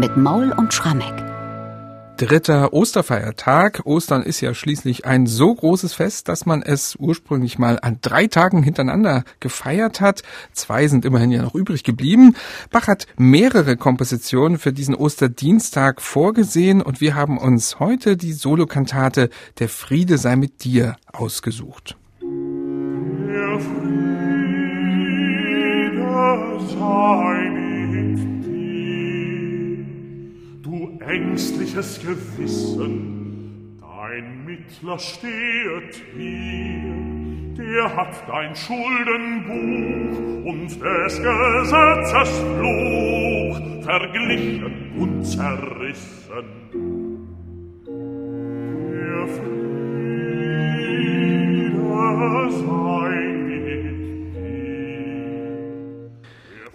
mit Maul und Schrammeck. Dritter Osterfeiertag. Ostern ist ja schließlich ein so großes Fest, dass man es ursprünglich mal an drei Tagen hintereinander gefeiert hat. Zwei sind immerhin ja noch übrig geblieben. Bach hat mehrere Kompositionen für diesen Osterdienstag vorgesehen und wir haben uns heute die Solokantate Der Friede sei mit dir ausgesucht. Der Friede sei ängstliches Gewissen, dein Mittler stehet hier, der hat dein Schuldenbuch und des Gesetzes Fluch verglichen und zerrissen.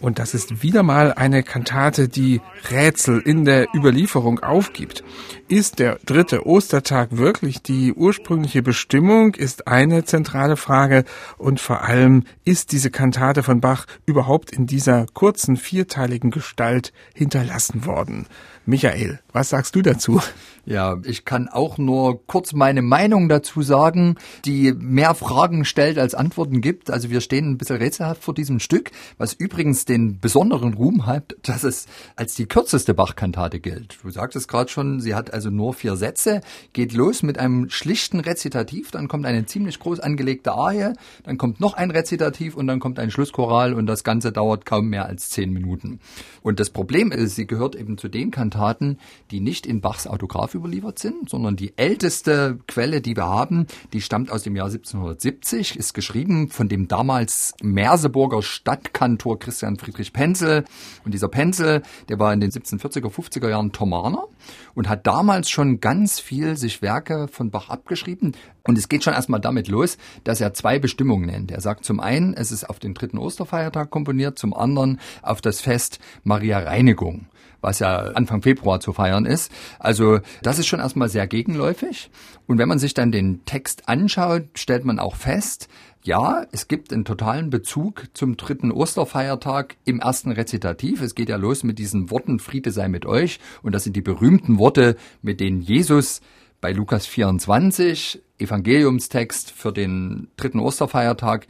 Und das ist wieder mal eine Kantate, die Rätsel in der Überlieferung aufgibt. Ist der dritte Ostertag wirklich die ursprüngliche Bestimmung, ist eine zentrale Frage. Und vor allem, ist diese Kantate von Bach überhaupt in dieser kurzen vierteiligen Gestalt hinterlassen worden? Michael, was sagst du dazu? Ja, ich kann auch nur kurz meine Meinung dazu sagen, die mehr Fragen stellt als Antworten gibt. Also wir stehen ein bisschen rätselhaft vor diesem Stück, was übrigens den besonderen Ruhm hat, dass es als die kürzeste Bachkantate gilt. Du sagtest gerade schon, sie hat also nur vier Sätze, geht los mit einem schlichten Rezitativ, dann kommt eine ziemlich groß angelegte Arie, dann kommt noch ein Rezitativ und dann kommt ein Schlusschoral und das Ganze dauert kaum mehr als zehn Minuten. Und das Problem ist, sie gehört eben zu den Kantaten, die nicht in Bachs Autograph überliefert sind, sondern die älteste Quelle, die wir haben, die stammt aus dem Jahr 1770, ist geschrieben von dem damals Merseburger Stadtkantor Christian Friedrich Penzel. Und dieser Penzel, der war in den 1740er, 50er Jahren Thomaner und hat damals schon ganz viel sich Werke von Bach abgeschrieben. Und es geht schon erstmal damit los, dass er zwei Bestimmungen nennt. Er sagt zum einen, es ist auf den dritten Osterfeiertag komponiert, zum anderen auf das Fest Maria Reinigung was ja Anfang Februar zu feiern ist. Also das ist schon erstmal sehr gegenläufig. Und wenn man sich dann den Text anschaut, stellt man auch fest, ja, es gibt einen totalen Bezug zum dritten Osterfeiertag im ersten Rezitativ. Es geht ja los mit diesen Worten, Friede sei mit euch. Und das sind die berühmten Worte, mit denen Jesus bei Lukas 24, Evangeliumstext für den dritten Osterfeiertag,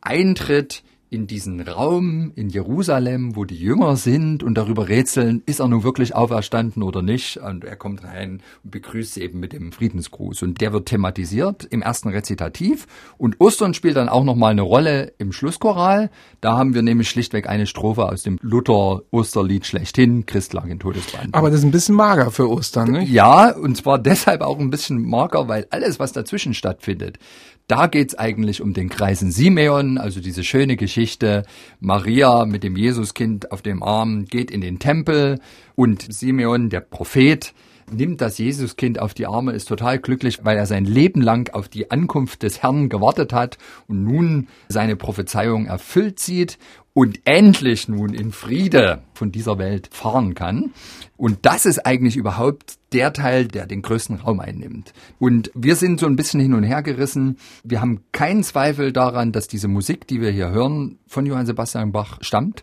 eintritt in diesen Raum in Jerusalem, wo die Jünger sind und darüber rätseln, ist er nun wirklich auferstanden oder nicht. Und er kommt rein und begrüßt sie eben mit dem Friedensgruß. Und der wird thematisiert im ersten Rezitativ. Und Ostern spielt dann auch nochmal eine Rolle im Schlusschoral. Da haben wir nämlich schlichtweg eine Strophe aus dem Luther-Osterlied schlechthin, Christ lag in Todesband. Aber das ist ein bisschen mager für Ostern, ne? Ja, und zwar deshalb auch ein bisschen mager, weil alles, was dazwischen stattfindet, da geht's eigentlich um den Kreisen Simeon, also diese schöne Geschichte. Maria mit dem Jesuskind auf dem Arm geht in den Tempel und Simeon, der Prophet, nimmt das Jesuskind auf die Arme, ist total glücklich, weil er sein Leben lang auf die Ankunft des Herrn gewartet hat und nun seine Prophezeiung erfüllt sieht und endlich nun in Friede von dieser Welt fahren kann. Und das ist eigentlich überhaupt der Teil, der den größten Raum einnimmt. Und wir sind so ein bisschen hin und her gerissen. Wir haben keinen Zweifel daran, dass diese Musik, die wir hier hören, von Johann Sebastian Bach stammt.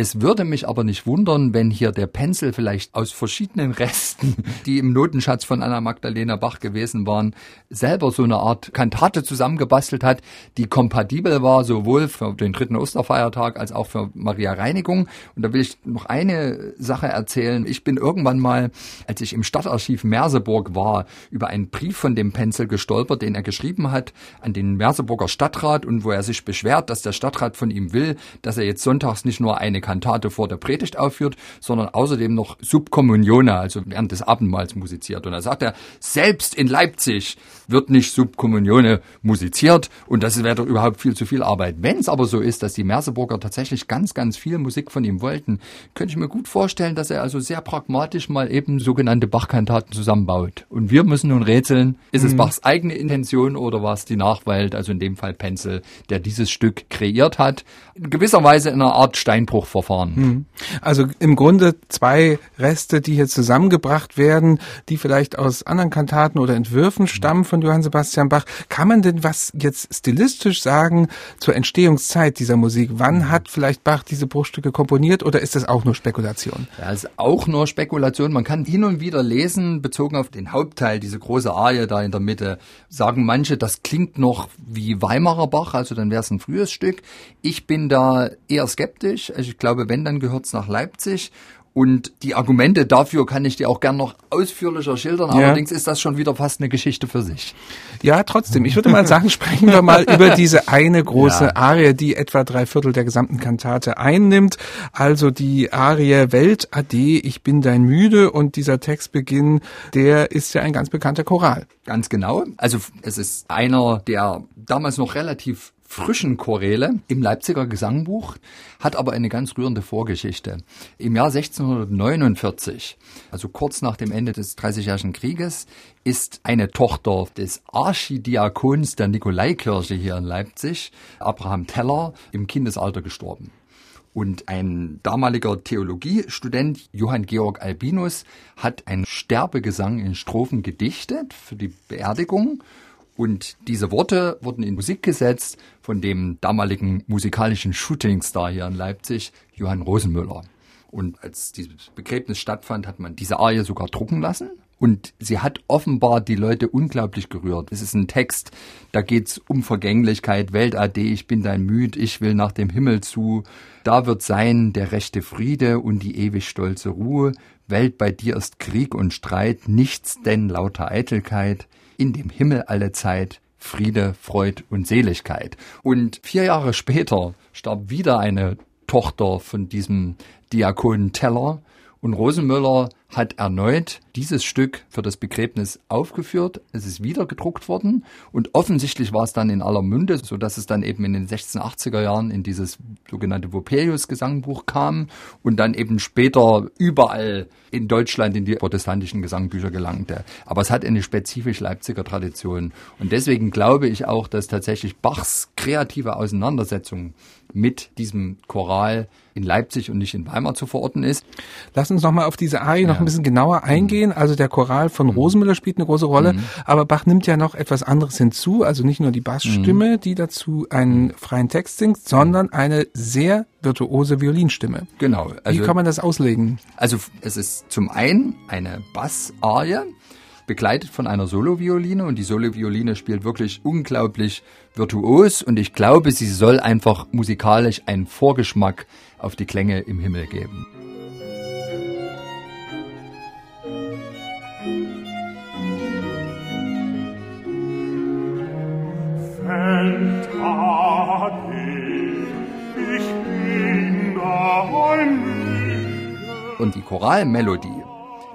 Es würde mich aber nicht wundern, wenn hier der Pencil vielleicht aus verschiedenen Resten, die im Notenschatz von Anna Magdalena Bach gewesen waren, selber so eine Art Kantate zusammengebastelt hat, die kompatibel war, sowohl für den dritten Osterfeiertag als auch für Maria Reinigung. Und da will ich noch eine Sache erzählen. Ich bin irgendwann mal, als ich im Stadtarchiv Merseburg war, über einen Brief von dem Pencil gestolpert, den er geschrieben hat an den Merseburger Stadtrat und wo er sich beschwert, dass der Stadtrat von ihm will, dass er jetzt sonntags nicht nur eine Kantate vor der Predigt aufführt, sondern außerdem noch Subkommunione, also während des Abendmahls musiziert. Und da sagt er, selbst in Leipzig wird nicht Subkommunione musiziert und das wäre doch überhaupt viel zu viel Arbeit. Wenn es aber so ist, dass die Merseburger tatsächlich ganz, ganz viel Musik von ihm wollten, könnte ich mir gut vorstellen, dass er also sehr pragmatisch mal eben sogenannte Bachkantaten zusammenbaut. Und wir müssen nun rätseln, ist es mhm. Bachs eigene Intention oder war es die Nachwelt, also in dem Fall Penzel, der dieses Stück kreiert hat, in gewisser Weise in einer Art Steinbruch Verfahren. Also im Grunde zwei Reste, die hier zusammengebracht werden, die vielleicht aus anderen Kantaten oder Entwürfen stammen von Johann Sebastian Bach. Kann man denn was jetzt stilistisch sagen zur Entstehungszeit dieser Musik? Wann hat vielleicht Bach diese Bruchstücke komponiert oder ist das auch nur Spekulation? Ja, ist auch nur Spekulation. Man kann hin und wieder lesen, bezogen auf den Hauptteil, diese große Arie da in der Mitte, sagen manche, das klingt noch wie Weimarer Bach, also dann wäre es ein frühes Stück. Ich bin da eher skeptisch. Also ich glaube, wenn, dann gehört's nach Leipzig. Und die Argumente dafür kann ich dir auch gern noch ausführlicher schildern. Ja. Allerdings ist das schon wieder fast eine Geschichte für sich. Ja, trotzdem. Ich würde mal sagen, sprechen wir mal über diese eine große Ja. Arie, die etwa drei Viertel der gesamten Kantate einnimmt. Also die Arie Welt Ade, ich bin dein müde und dieser Textbeginn, der ist ja ein ganz bekannter Choral. Ganz genau. Also es ist einer der damals noch relativ frischen Choräle im Leipziger Gesangbuch, hat aber eine ganz rührende Vorgeschichte. Im Jahr 1649, also kurz nach dem Ende des Dreißigjährigen Krieges, ist eine Tochter des Archidiakons der Nikolaikirche hier in Leipzig, Abraham Teller, im Kindesalter gestorben. Und ein damaliger Theologiestudent, Johann Georg Albinus, hat einen Sterbegesang in Strophen gedichtet für die Beerdigung. Und diese Worte wurden in Musik gesetzt von dem damaligen musikalischen Shootingstar hier in Leipzig, Johann Rosenmüller. Und als dieses Begräbnis stattfand, hat man diese Arie sogar drucken lassen. Und sie hat offenbar die Leute unglaublich gerührt. Es ist ein Text, da geht's um Vergänglichkeit, Welt ade, ich bin dein Müd, ich will nach dem Himmel zu. Da wird sein der rechte Friede und die ewig stolze Ruhe. Welt bei dir ist Krieg und Streit, nichts denn lauter Eitelkeit. In dem Himmel alle Zeit, Friede, Freud und Seligkeit. Und vier Jahre später starb wieder eine Tochter von diesem Diakon Teller und Rosenmüller hat erneut dieses Stück für das Begräbnis aufgeführt. Es ist wieder gedruckt worden und offensichtlich war es dann in aller Munde, so dass es dann eben in den 1680er Jahren in dieses sogenannte Vopelius Gesangbuch kam und dann eben später überall in Deutschland in die protestantischen Gesangbücher gelangte. Aber es hat eine spezifisch Leipziger Tradition und deswegen glaube ich auch, dass tatsächlich Bachs kreative Auseinandersetzung mit diesem Choral in Leipzig und nicht in Weimar zu verorten ist. Lass uns noch mal auf diese Arie noch Mhm. ein bisschen genauer eingehen. Also der Choral von Rosenmüller spielt eine große Rolle, aber Bach nimmt ja noch etwas anderes hinzu. Also nicht nur die Bassstimme, Mhm. die dazu einen freien Text singt, sondern eine sehr virtuose Violinstimme. Genau. Wie kann man das auslegen? Also es ist zum einen eine Bassarie, begleitet von einer Solovioline und die Solovioline spielt wirklich unglaublich virtuos und ich glaube, sie soll einfach musikalisch einen Vorgeschmack auf die Klänge im Himmel geben. Welt ade, ich bin Müde. Und die Choralmelodie,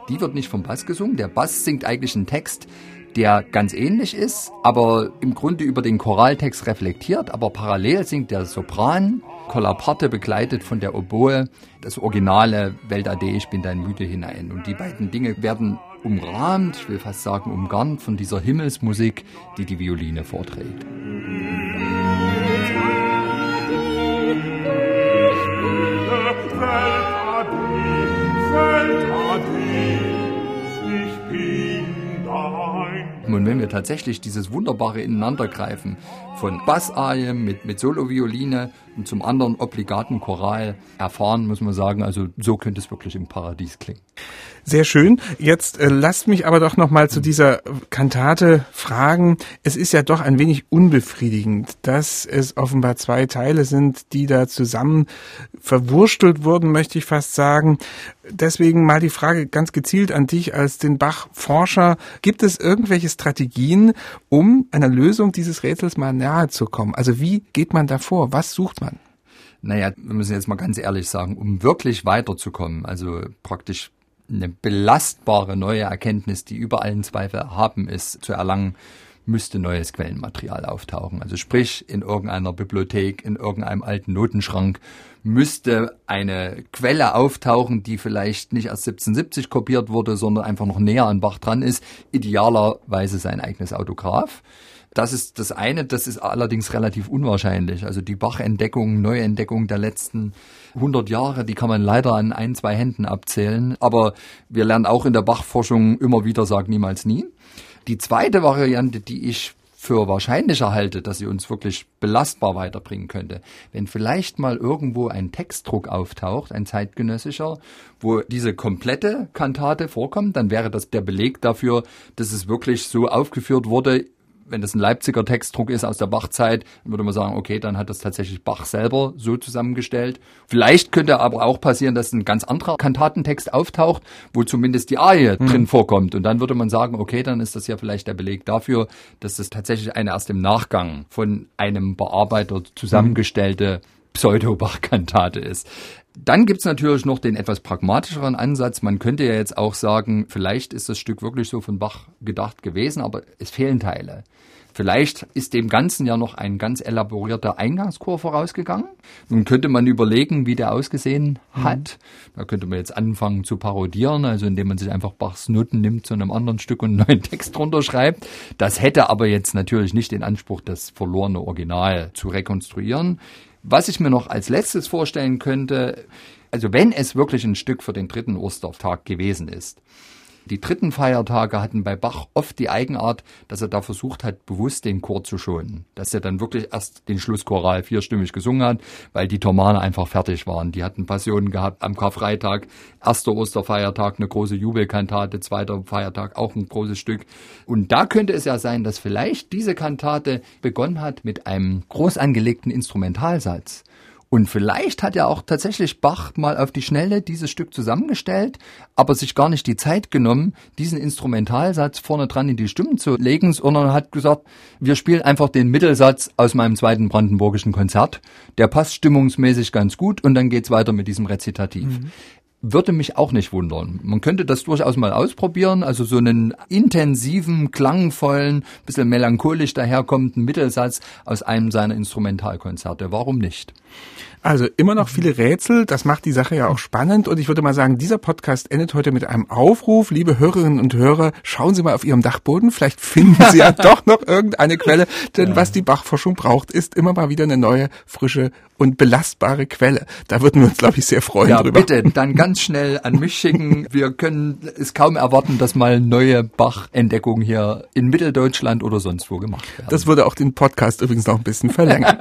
die wird nicht vom Bass gesungen. Der Bass singt eigentlich einen Text, der ganz ähnlich ist, aber im Grunde über den Choraltext reflektiert, aber parallel singt der Sopran, Kollaparte begleitet von der Oboe, das originale Welt Ade, ich bin dein Müde hinein. Und die beiden Dinge werden umrahmt, ich will fast sagen umgarnt von dieser Himmelsmusik, die die Violine vorträgt. Und wenn wir tatsächlich dieses wunderbare Ineinandergreifen von Bassarie mit, mit Solovioline und zum anderen obligaten Choral erfahren, muss man sagen, also so könnte es wirklich im Paradies klingen. Sehr schön. Jetzt äh, lasst mich aber doch noch mal zu dieser Kantate fragen. Es ist ja doch ein wenig unbefriedigend, dass es offenbar zwei Teile sind, die da zusammen verwurstelt wurden, möchte ich fast sagen. Deswegen mal die Frage ganz gezielt an dich als den Bach-Forscher. Gibt es irgendwelche Strategien, um einer Lösung dieses Rätsels mal nahe zu kommen? Also wie geht man da vor? Was sucht man? Naja, wir müssen jetzt mal ganz ehrlich sagen, um wirklich weiterzukommen, also praktisch eine belastbare neue Erkenntnis, die über allen Zweifel erhaben ist, zu erlangen, müsste neues Quellenmaterial auftauchen. Also sprich, in irgendeiner Bibliothek, in irgendeinem alten Notenschrank müsste eine Quelle auftauchen, die vielleicht nicht erst 1770 kopiert wurde, sondern einfach noch näher an Bach dran ist. Idealerweise sein eigenes Autograph. Das ist das eine, das ist allerdings relativ unwahrscheinlich. Also die Bachentdeckung, Neuentdeckung der letzten 100 Jahre, die kann man leider an ein, zwei Händen abzählen. Aber wir lernen auch in der Bachforschung immer wieder, sag niemals nie. Die zweite Variante, die ich für wahrscheinlicher halte, dass sie uns wirklich belastbar weiterbringen könnte. Wenn vielleicht mal irgendwo ein Textdruck auftaucht, ein zeitgenössischer, wo diese komplette Kantate vorkommt, dann wäre das der Beleg dafür, dass es wirklich so aufgeführt wurde, wenn das ein Leipziger Textdruck ist aus der Bachzeit, dann würde man sagen, okay, dann hat das tatsächlich Bach selber so zusammengestellt. Vielleicht könnte aber auch passieren, dass ein ganz anderer Kantatentext auftaucht, wo zumindest die Arie mhm. drin vorkommt. Und dann würde man sagen, okay, dann ist das ja vielleicht der Beleg dafür, dass das tatsächlich eine erst im Nachgang von einem Bearbeiter zusammengestellte Pseudo-Bach-Kantate ist. Dann gibt's natürlich noch den etwas pragmatischeren Ansatz. Man könnte ja jetzt auch sagen, vielleicht ist das Stück wirklich so von Bach gedacht gewesen, aber es fehlen Teile. Vielleicht ist dem Ganzen ja noch ein ganz elaborierter Eingangschor vorausgegangen. Nun könnte man überlegen, wie der ausgesehen mhm. hat. Mhm. Da könnte man jetzt anfangen zu parodieren, also indem man sich einfach Bachs Noten nimmt zu einem anderen Stück und einen neuen Text drunter schreibt. Das hätte aber jetzt natürlich nicht den Anspruch, das verlorene Original zu rekonstruieren. Was ich mir noch als letztes vorstellen könnte, also wenn es wirklich ein Stück für den dritten Ostertag gewesen ist, die dritten Feiertage hatten bei Bach oft die Eigenart, dass er da versucht hat, bewusst den Chor zu schonen. Dass er dann wirklich erst den Schlusschoral vierstimmig gesungen hat, weil die Thomane einfach fertig waren. Die hatten Passionen gehabt am Karfreitag, erster Osterfeiertag eine große Jubelkantate, zweiter Feiertag auch ein großes Stück. Und da könnte es ja sein, dass vielleicht diese Kantate begonnen hat mit einem groß angelegten Instrumentalsatz und vielleicht hat ja auch tatsächlich Bach mal auf die Schnelle dieses Stück zusammengestellt, aber sich gar nicht die Zeit genommen, diesen Instrumentalsatz vorne dran in die Stimmen zu legen, sondern hat gesagt, wir spielen einfach den Mittelsatz aus meinem zweiten brandenburgischen Konzert. Der passt stimmungsmäßig ganz gut und dann geht's weiter mit diesem Rezitativ. Mhm würde mich auch nicht wundern. Man könnte das durchaus mal ausprobieren, also so einen intensiven, klangvollen, bisschen melancholisch daherkommenden Mittelsatz aus einem seiner Instrumentalkonzerte. Warum nicht? Also immer noch viele Rätsel, das macht die Sache ja auch spannend und ich würde mal sagen, dieser Podcast endet heute mit einem Aufruf. Liebe Hörerinnen und Hörer, schauen Sie mal auf Ihrem Dachboden, vielleicht finden Sie ja doch noch irgendeine Quelle, denn ja. was die Bachforschung braucht, ist immer mal wieder eine neue, frische und belastbare Quelle. Da würden wir uns, glaube ich, sehr freuen ja, drüber. bitte, dann ganz schnell an mich schicken. Wir können es kaum erwarten, dass mal neue Bach-Entdeckungen hier in Mitteldeutschland oder sonst wo gemacht werden. Das würde auch den Podcast übrigens noch ein bisschen verlängern.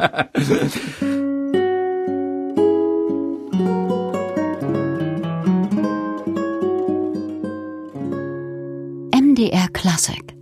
MDR Classic